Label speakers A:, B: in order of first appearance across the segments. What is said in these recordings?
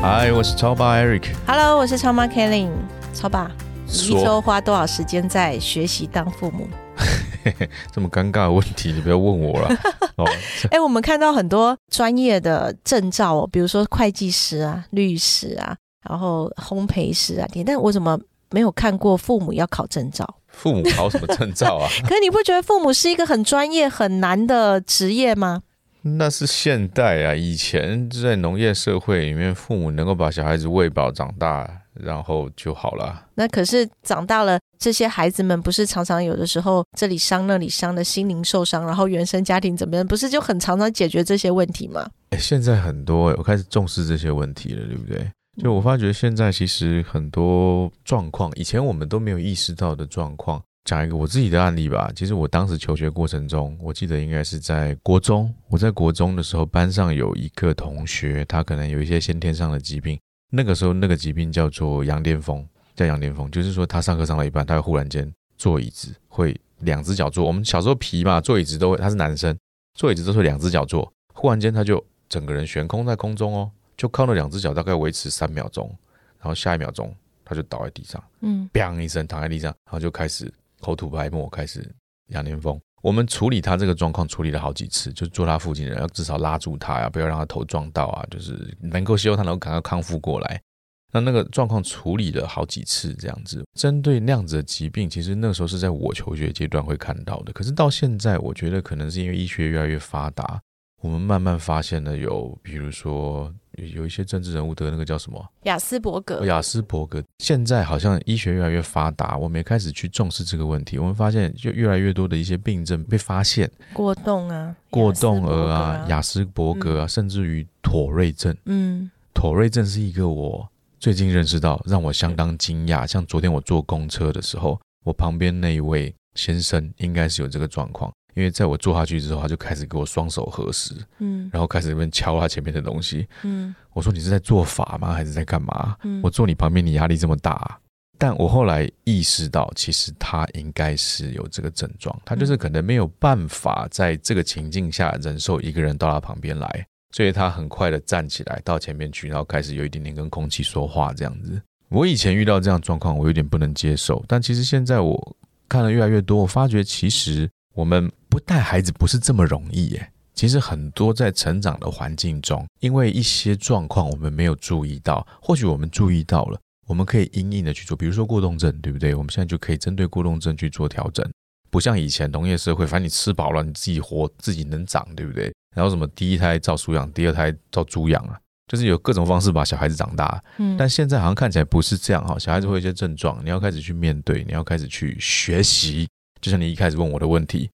A: 嗨，我是超爸 Eric。
B: Hello，我是超妈 Kelly。超爸，
A: 你
B: 一周花多少时间在学习当父母？
A: 这么尴尬的问题，你不要问我了。哦，
B: 哎、我们看到很多专业的证照哦，比如说会计师啊、律师啊，然后烘焙师啊，但我怎么没有看过父母要考证照？
A: 父母考什么证照啊？
B: 可是你不觉得父母是一个很专业、很难的职业吗？
A: 那是现代啊，以前在农业社会里面，父母能够把小孩子喂饱长大，然后就好了。
B: 那可是长大了，这些孩子们不是常常有的时候这里伤那里伤的心灵受伤，然后原生家庭怎么样，不是就很常常解决这些问题吗？
A: 哎，现在很多、我开始重视这些问题了，对不对？就我发觉现在其实很多状况，以前我们都没有意识到的状况。讲一个我自己的案例吧。其实我当时求学过程中，我记得应该是在国中。我在国中的时候，班上有一个同学，他可能有一些先天上的疾病。那个时候，那个疾病叫做羊癫疯，叫羊癫疯，就是说他上课上到一半，他会忽然间坐椅子，会两只脚坐。我们小时候皮嘛，坐椅子都会，他是男生，坐椅子都是两只脚坐，忽然间他就整个人悬空在空中哦，就靠那两只脚大概维持三秒钟，然后下一秒钟他就倒在地上，
B: 嗯，
A: 砰一声躺在地上，然后就开始口吐白沫，开始羊癫疯。我们处理他这个状况，处理了好几次，就坐他附近的人要至少拉住他呀，不要让他头撞到啊，就是能够希望他能够赶快康复过来。那那个状况处理了好几次，这样子。针对那样子的疾病，其实那时候是在我求学阶段会看到的。可是到现在，我觉得可能是因为医学越来越发达，我们慢慢发现了有，比如说有有一些政治人物得那个叫什么
B: 雅斯伯格，
A: 雅斯伯格。现在好像医学越来越发达，我们也开始去重视这个问题。我们发现，就越来越多的一些病症被发现，
B: 过动啊，
A: 过动儿啊、
B: 斯
A: 雅斯伯格啊，甚至于妥瑞症。
B: 嗯
A: 妥瑞症是一个我最近认识到让我相当惊讶。像昨天我坐公车的时候，我旁边那一位先生应该是有这个状况，因为在我坐下去之后，他就开始给我双手合十，
B: 嗯
A: 然后开始在那边敲他前面的东西。
B: 嗯
A: 我说你是在做法吗？还是在干嘛？
B: 嗯
A: 我坐你旁边，你压力这么大啊、但我后来意识到，其实他应该是有这个症状，他就是可能没有办法在这个情境下忍受一个人到他旁边来，所以他很快的站起来到前面去，然后开始有一点点跟空气说话这样子。我以前遇到这样状况，我有点不能接受，但其实现在我看了越来越多，我发觉其实我们不带孩子不是这么容易耶。其实很多在成长的环境中，因为一些状况我们没有注意到，或许我们注意到了，我们可以因应的去做，比如说过动症，对不对？我们现在就可以针对过动症去做调整，不像以前农业社会，反正你吃饱了，你自己活，自己能长，对不对？然后什么第一胎照书养，第二胎照猪养啊，就是有各种方式把小孩子长大。
B: 嗯，
A: 但现在好像看起来不是这样哈，小孩子会有一些症状，你要开始去面对，你要开始去学习。就像你一开始问我的问题，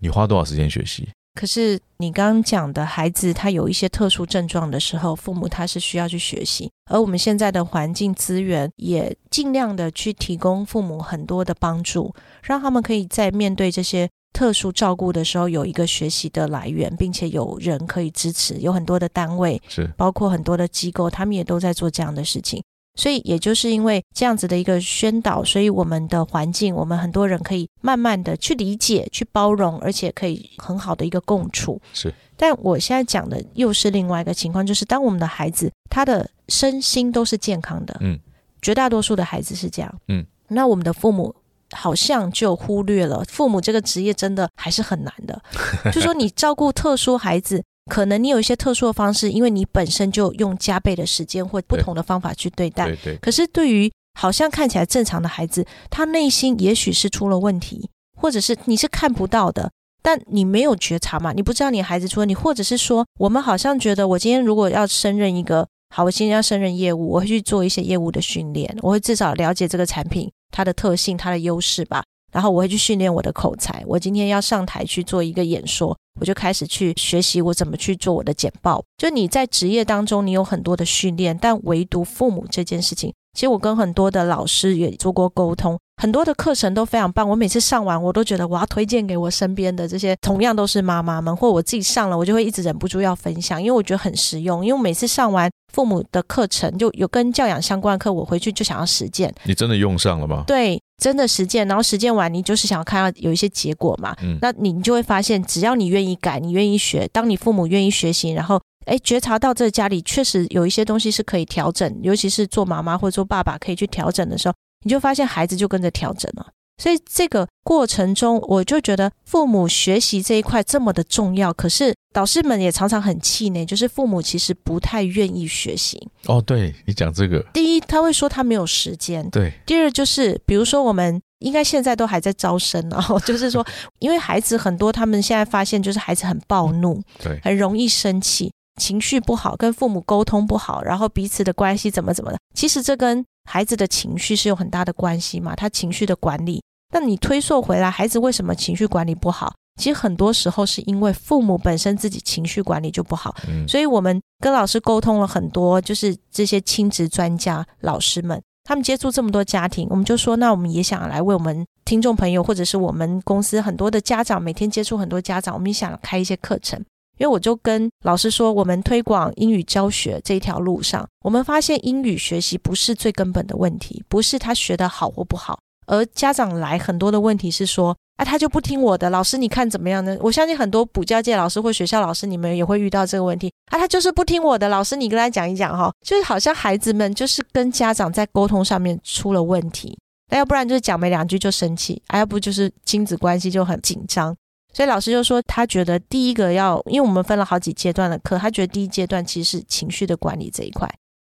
A: 你花多少时间学习？
B: 可是你刚刚讲的孩子他有一些特殊症状的时候，父母他是需要去学习，而我们现在的环境资源也尽量的去提供父母很多的帮助，让他们可以在面对这些特殊照顾的时候有一个学习的来源，并且有人可以支持，有很多的单位，
A: 是
B: 包括很多的机构，他们也都在做这样的事情。所以，也就是因为这样子的一个宣导，所以我们的环境，我们很多人可以慢慢的去理解、去包容，而且可以很好的一个共处。
A: 是，
B: 但我现在讲的又是另外一个情况，就是当我们的孩子他的身心都是健康的，
A: 嗯，
B: 绝大多数的孩子是这样，
A: 嗯，
B: 那我们的父母好像就忽略了父母这个职业真的还是很难的，就说你照顾特殊孩子。可能你有一些特殊的方式，因为你本身就用加倍的时间或不同的方法去对待。
A: 对对，
B: 可是对于好像看起来正常的孩子，他内心也许是出了问题，或者是你是看不到的，但你没有觉察嘛，你不知道你孩子出问题，或者是说我们好像觉得我今天如果要胜任一个好，我今天要胜任业务，我会去做一些业务的训练，我会至少了解这个产品它的特性、它的优势吧。然后我会去训练我的口才。我今天要上台去做一个演说，我就开始去学习我怎么去做我的简报。就你在职业当中，你有很多的训练，但唯独父母这件事情其实我跟很多的老师也做过沟通，很多的课程都非常棒。我每次上完，我都觉得我要推荐给我身边的这些同样都是妈妈们，或我自己上了，我就会一直忍不住要分享，因为我觉得很实用。因为每次上完父母的课程，就有跟教养相关的课，我回去就想要实践。
A: 你真的用上了吗？
B: 对，真的实践，然后实践完，你就是想要看到有一些结果嘛。
A: 嗯
B: 那你就会发现，只要你愿意改，你愿意学，当你父母愿意学习，然后哎觉察到这家里确实有一些东西是可以调整，尤其是做妈妈或者做爸爸可以去调整的时候，你就发现孩子就跟着调整了。所以这个过程中，我就觉得父母学习这一块这么的重要。可是导师们也常常很气馁，就是父母其实不太愿意学习。
A: 哦，对你讲这个，
B: 第一，他会说他没有时间；
A: 对，
B: 第二就是，比如说我们应该现在都还在招生然后 就是说，因为孩子很多，他们现在发现就是孩子很暴怒，
A: 对，
B: 很容易生气，情绪不好，跟父母沟通不好，然后彼此的关系怎么怎么的。其实这跟孩子的情绪是有很大的关系嘛，他情绪的管理。那你推溯回来，孩子为什么情绪管理不好？其实很多时候是因为父母本身自己情绪管理就不好。
A: 嗯，
B: 所以我们跟老师沟通了很多，就是这些亲职专家老师们，他们接触这么多家庭，我们就说，那我们也想来为我们听众朋友，或者是我们公司很多的家长，每天接触很多家长，我们也想开一些课程。因为我就跟老师说，我们推广英语教学这一条路上，我们发现英语学习不是最根本的问题，不是他学的好或不好，而家长来很多的问题是说，啊，他就不听我的，老师你看怎么样呢？我相信很多补教界老师或学校老师，你们也会遇到这个问题，啊，他就是不听我的，老师你跟他讲一讲哈，就是好像孩子们就是跟家长在沟通上面出了问题，那要不然就是讲没两句就生气，啊，要不就是亲子关系就很紧张。所以老师就说，他觉得第一个要，因为我们分了好几阶段的课，他觉得第一阶段其实是情绪的管理这一块。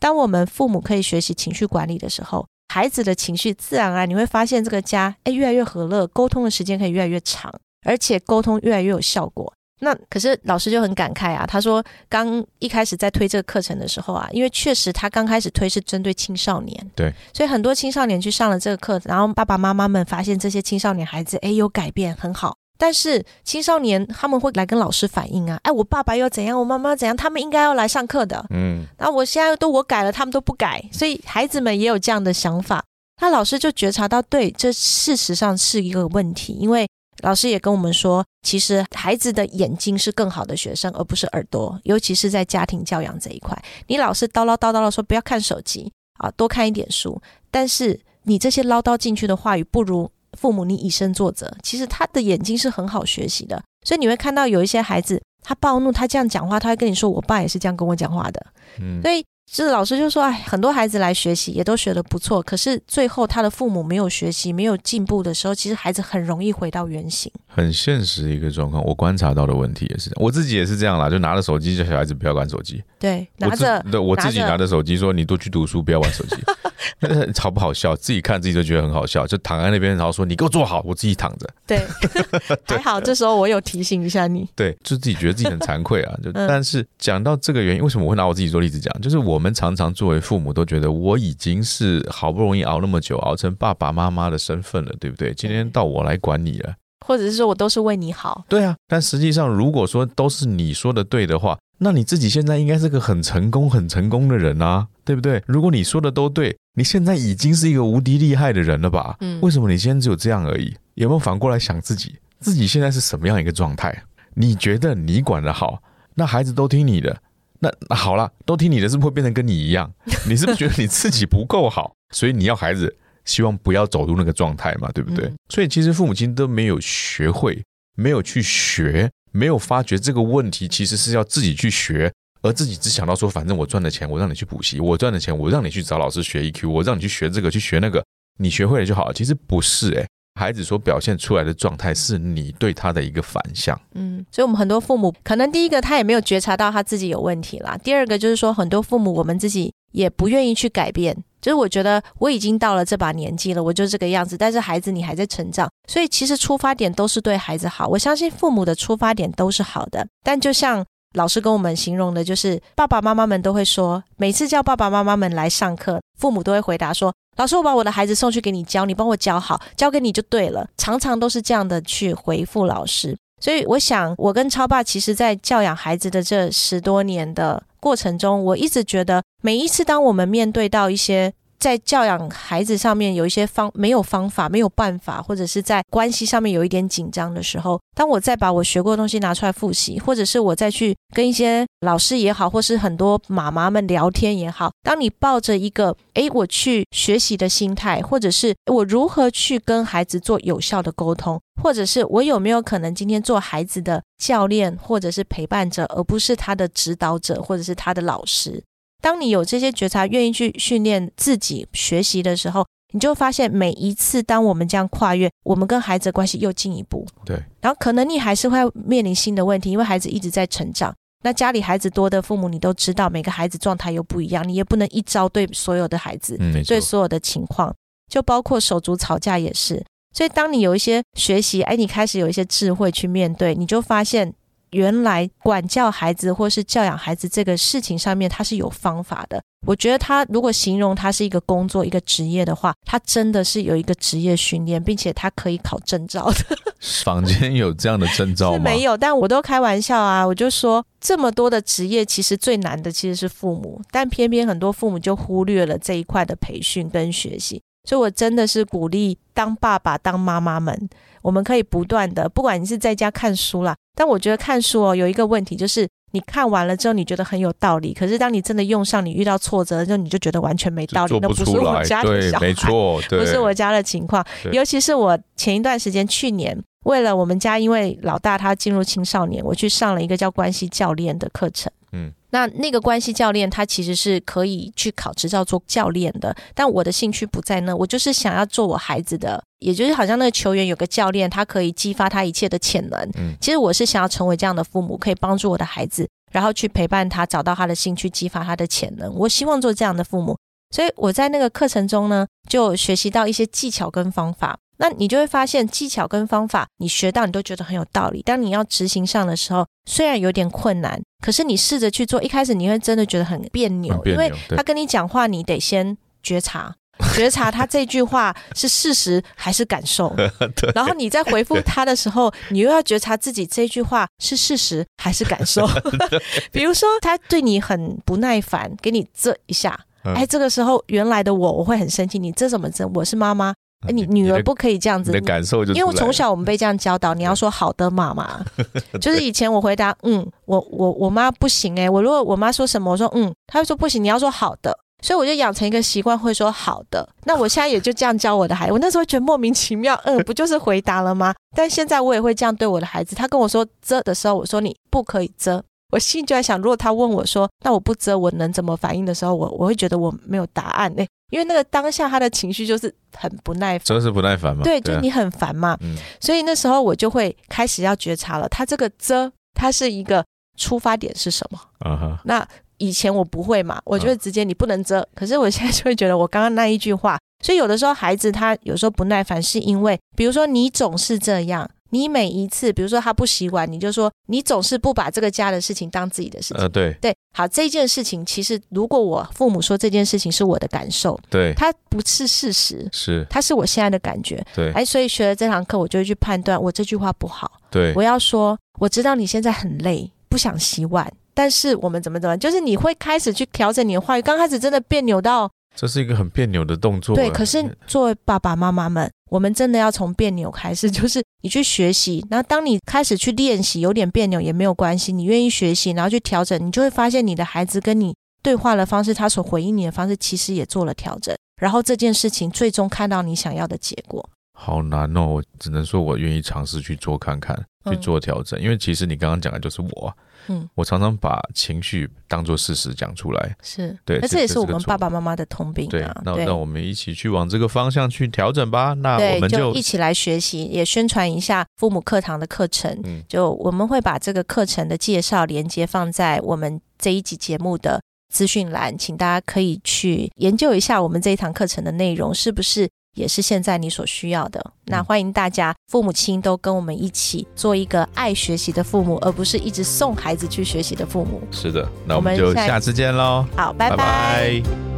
B: 当我们父母可以学习情绪管理的时候，孩子的情绪自然而然你会发现这个家哎越来越和乐，沟通的时间可以越来越长，而且沟通越来越有效果。那可是老师就很感慨啊，他说刚一开始在推这个课程的时候啊，因为确实他刚开始推是针对青少年，
A: 对，
B: 所以很多青少年去上了这个课，然后爸爸妈妈们发现这些青少年孩子哎有改变很好，但是青少年他们会来跟老师反映啊，哎我爸爸又怎样，我妈妈怎样，他们应该要来上课的，
A: 嗯，
B: 那我现在都我改了，他们都不改，所以孩子们也有这样的想法。那老师就觉察到，对，这事实上是一个问题，因为老师也跟我们说，其实孩子的眼睛是更好的学生，而不是耳朵，尤其是在家庭教养这一块。你老是叨唠叨叨的说不要看手机啊，多看一点书，但是你这些唠叨进去的话语，不如父母你以身作则。其实他的眼睛是很好学习的，所以你会看到有一些孩子，他暴怒，他这样讲话，他会跟你说，我爸也是这样跟我讲话的。
A: 嗯
B: 所以是老师就说，哎，很多孩子来学习也都学得不错，可是最后他的父母没有学习、没有进步的时候，其实孩子很容易回到原形。
A: 很现实一个状况。我观察到的问题也是，我自己也是这样啦，就拿着手机叫小孩子不要玩手机，
B: 对，拿着
A: 对我自己
B: 拿着
A: 拿着手机说你多去读书，不要玩手机，好不好笑？自己看自己都觉得很好笑，就躺在那边，然后说你给我坐好，我自己躺着。
B: 对，还好这时候我有提醒一下你。
A: 对，就自己觉得自己很惭愧啊。就
B: 嗯
A: 但是讲到这个原因，为什么我会拿我自己做例子讲？就是我们常常作为父母都觉得我已经是好不容易熬那么久，熬成爸爸妈妈的身份了，对不对？今天到我来管你了。
B: 或者是说我都是为你好，
A: 对啊，但实际上如果说都是你说的对的话，那你自己现在应该是个很成功、很成功的人啊，对不对？如果你说的都对，你现在已经是一个无敌厉害的人了吧？
B: 嗯
A: 为什么你现在只有这样而已？有没有反过来想自己，自己现在是什么样一个状态？你觉得你管得好，那孩子都听你的，那那好了，都听你的，是不是会变成跟你一样？你是不是觉得你自己不够好，所以你要孩子希望不要走入那个状态嘛，对不对？
B: 嗯
A: 所以其实父母亲都没有学会，没有去学，没有发觉这个问题其实是要自己去学，而自己只想到说，反正我赚的钱，我让你去补习，我赚的钱，我让你去找老师学 EQ，我让你去学这个，去学那个，你学会了就好了。其实不是诶、孩子所表现出来的状态是你对他的一个反向。
B: 嗯，所以我们很多父母可能第一个他也没有觉察到他自己有问题啦，第二个就是说很多父母我们自己也不愿意去改变。就是我觉得我已经到了这把年纪了，我就这个样子，但是孩子你还在成长，所以其实出发点都是对孩子好。我相信父母的出发点都是好的，但就像老师跟我们形容的，就是爸爸妈妈们都会说，每次叫爸爸妈妈们来上课，父母都会回答说：“老师，我把我的孩子送去给你教，你帮我教好，交给你就对了。”常常都是这样的去回复老师。所以我想，我跟超爸其实在教养孩子的这十多年的过程中，我一直觉得，每一次当我们面对到一些在教养孩子上面有一些方没有方法、没有办法，或者是在关系上面有一点紧张的时候，当我再把我学过的东西拿出来复习，或者是我再去跟一些老师也好，或是很多妈妈们聊天也好，当你抱着一个诶我去学习的心态，或者是我如何去跟孩子做有效的沟通，或者是我有没有可能今天做孩子的教练或者是陪伴者，而不是他的指导者或者是他的老师。当你有这些觉察，愿意去训练自己学习的时候，你就发现每一次当我们这样跨越，我们跟孩子的关系又进一步。
A: 对，
B: 然后可能你还是会面临新的问题，因为孩子一直在成长。那家里孩子多的父母，你都知道，每个孩子状态又不一样，你也不能一招对所有的孩子，
A: 嗯，
B: 对，所有的情况，就包括手足吵架也是。所以当你有一些学习，哎，你开始有一些智慧去面对，你就发现原来管教孩子或是教养孩子这个事情上面，他是有方法的。我觉得他如果形容他是一个工作、一个职业的话，他真的是有一个职业训练，并且他可以考证照的。
A: 坊间有这样的证照吗？
B: 是没有，但我都开玩笑啊，我就说这么多的职业，其实最难的其实是父母，但偏偏很多父母就忽略了这一块的培训跟学习。所以我真的是鼓励当爸爸、当妈妈们，我们可以不断的，不管你是在家看书啦，但我觉得看书哦有一个问题就是。你看完了之后，你觉得很有道理，可是当你真的用上，你遇到挫折之后，你就觉得完全没道理，
A: 做
B: 那不是，我家的，小孩，
A: 没错，对，
B: 不是我家的情况。尤其是我前一段时间，去年为了我们家，因为老大他进入青少年，我去上了一个叫关系教练的课程。
A: 嗯，
B: 那那个关系教练他其实是可以去考执照做教练的，但我的兴趣不在那，我就是想要做我孩子的，也就是好像那个球员有个教练，他可以激发他一切的潜能。
A: 嗯
B: 其实我是想要成为这样的父母，可以帮助我的孩子，然后去陪伴他，找到他的兴趣，激发他的潜能。我希望做这样的父母，所以我在那个课程中呢，就学习到一些技巧跟方法。那你就会发现，技巧跟方法你学到，你都觉得很有道理。当你要执行上的时候，虽然有点困难，可是你试着去做，一开始你会真的觉得很别扭，因为他跟你讲话，你得先觉察。觉察他这句话是事实还是感受，
A: 对
B: 然后你在回复他的时候，你又要觉察自己这句话是事实还是感受。比如说，他对你很不耐烦，给你这一下，
A: 嗯
B: 哎，这个时候原来的我我会很生气，你这怎么这？我是妈妈，哎，你女儿不可以这样子
A: 你的。感受就
B: 因为从小我们被这样教导，你要说好的妈妈，就是以前我回答嗯，我我我妈不行哎、我如果我妈说什么，我说嗯，她会说不行，你要说好的，所以我就养成一个习惯，会说好的。那我现在也就这样教我的孩子，我那时候觉得莫名其妙，嗯，不就是回答了吗？但现在我也会这样对我的孩子，他跟我说遮的时候，我说你不可以遮。我心里就在想，如果他问我说：“那我不遮，我能怎么反应？”的时候，我我会觉得我没有答案呢、因为那个当下他的情绪就是很不耐烦，
A: 真是不耐烦嘛？
B: 对，就
A: 啊
B: 你很烦嘛，
A: 嗯
B: 所以那时候我就会开始要觉察了，他这个遮，他是一个出发点是什么？
A: 啊哈，
B: 那以前我不会嘛，我就会直接你不能遮，可是我现在就会觉得我刚刚那一句话，所以有的时候孩子他有时候不耐烦，是因为比如说你总是这样。你每一次，比如说他不洗碗，你就说你总是不把这个家的事情当自己的事情。
A: 呃，对
B: 对，好，这件事情其实如果我父母说这件事情是我的感受，
A: 对
B: 它不是事实，
A: 是，
B: 它是我现在的感觉。
A: 对
B: 哎，所以学了这堂课，我就会去判断我这句话不好。
A: 对
B: 我要说，我知道你现在很累，不想洗碗，但是我们怎么怎么，就是你会开始去调整你的话语。刚开始真的别扭到
A: 这是一个很别扭的动作。
B: 对，可是作为爸爸妈妈们，我们真的要从别扭开始，就是你去学习。然后当你开始去练习，有点别扭也没有关系，你愿意学习，然后去调整，你就会发现你的孩子跟你对话的方式，他所回应你的方式，其实也做了调整。然后这件事情最终看到你想要的结果。
A: 好难哦，我只能说我愿意尝试去做看看，去
B: 嗯
A: 做调整。因为其实你刚刚讲的就是我啊，
B: 嗯，
A: 我常常把情绪当做事实讲出来。
B: 是，
A: 对
B: 那这也是我们爸爸妈妈的通病
A: 对
B: 啊。，对
A: 那那我们一起去往这个方向去调整吧。那我
B: 对，
A: 们
B: 就一起来学习，也宣传一下父母课堂的课程。
A: 嗯
B: 就我们会把这个课程的介绍连接放在我们这一集节目的资讯栏，请大家可以去研究一下我们这一堂课程的内容是不是也是现在你所需要的。那欢迎大家父母亲都跟我们一起做一个爱学习的父母，而不是一直送孩子去学习的父母。
A: 是的，那我
B: 我们
A: 们就下次见喽，
B: 好，拜
A: 拜拜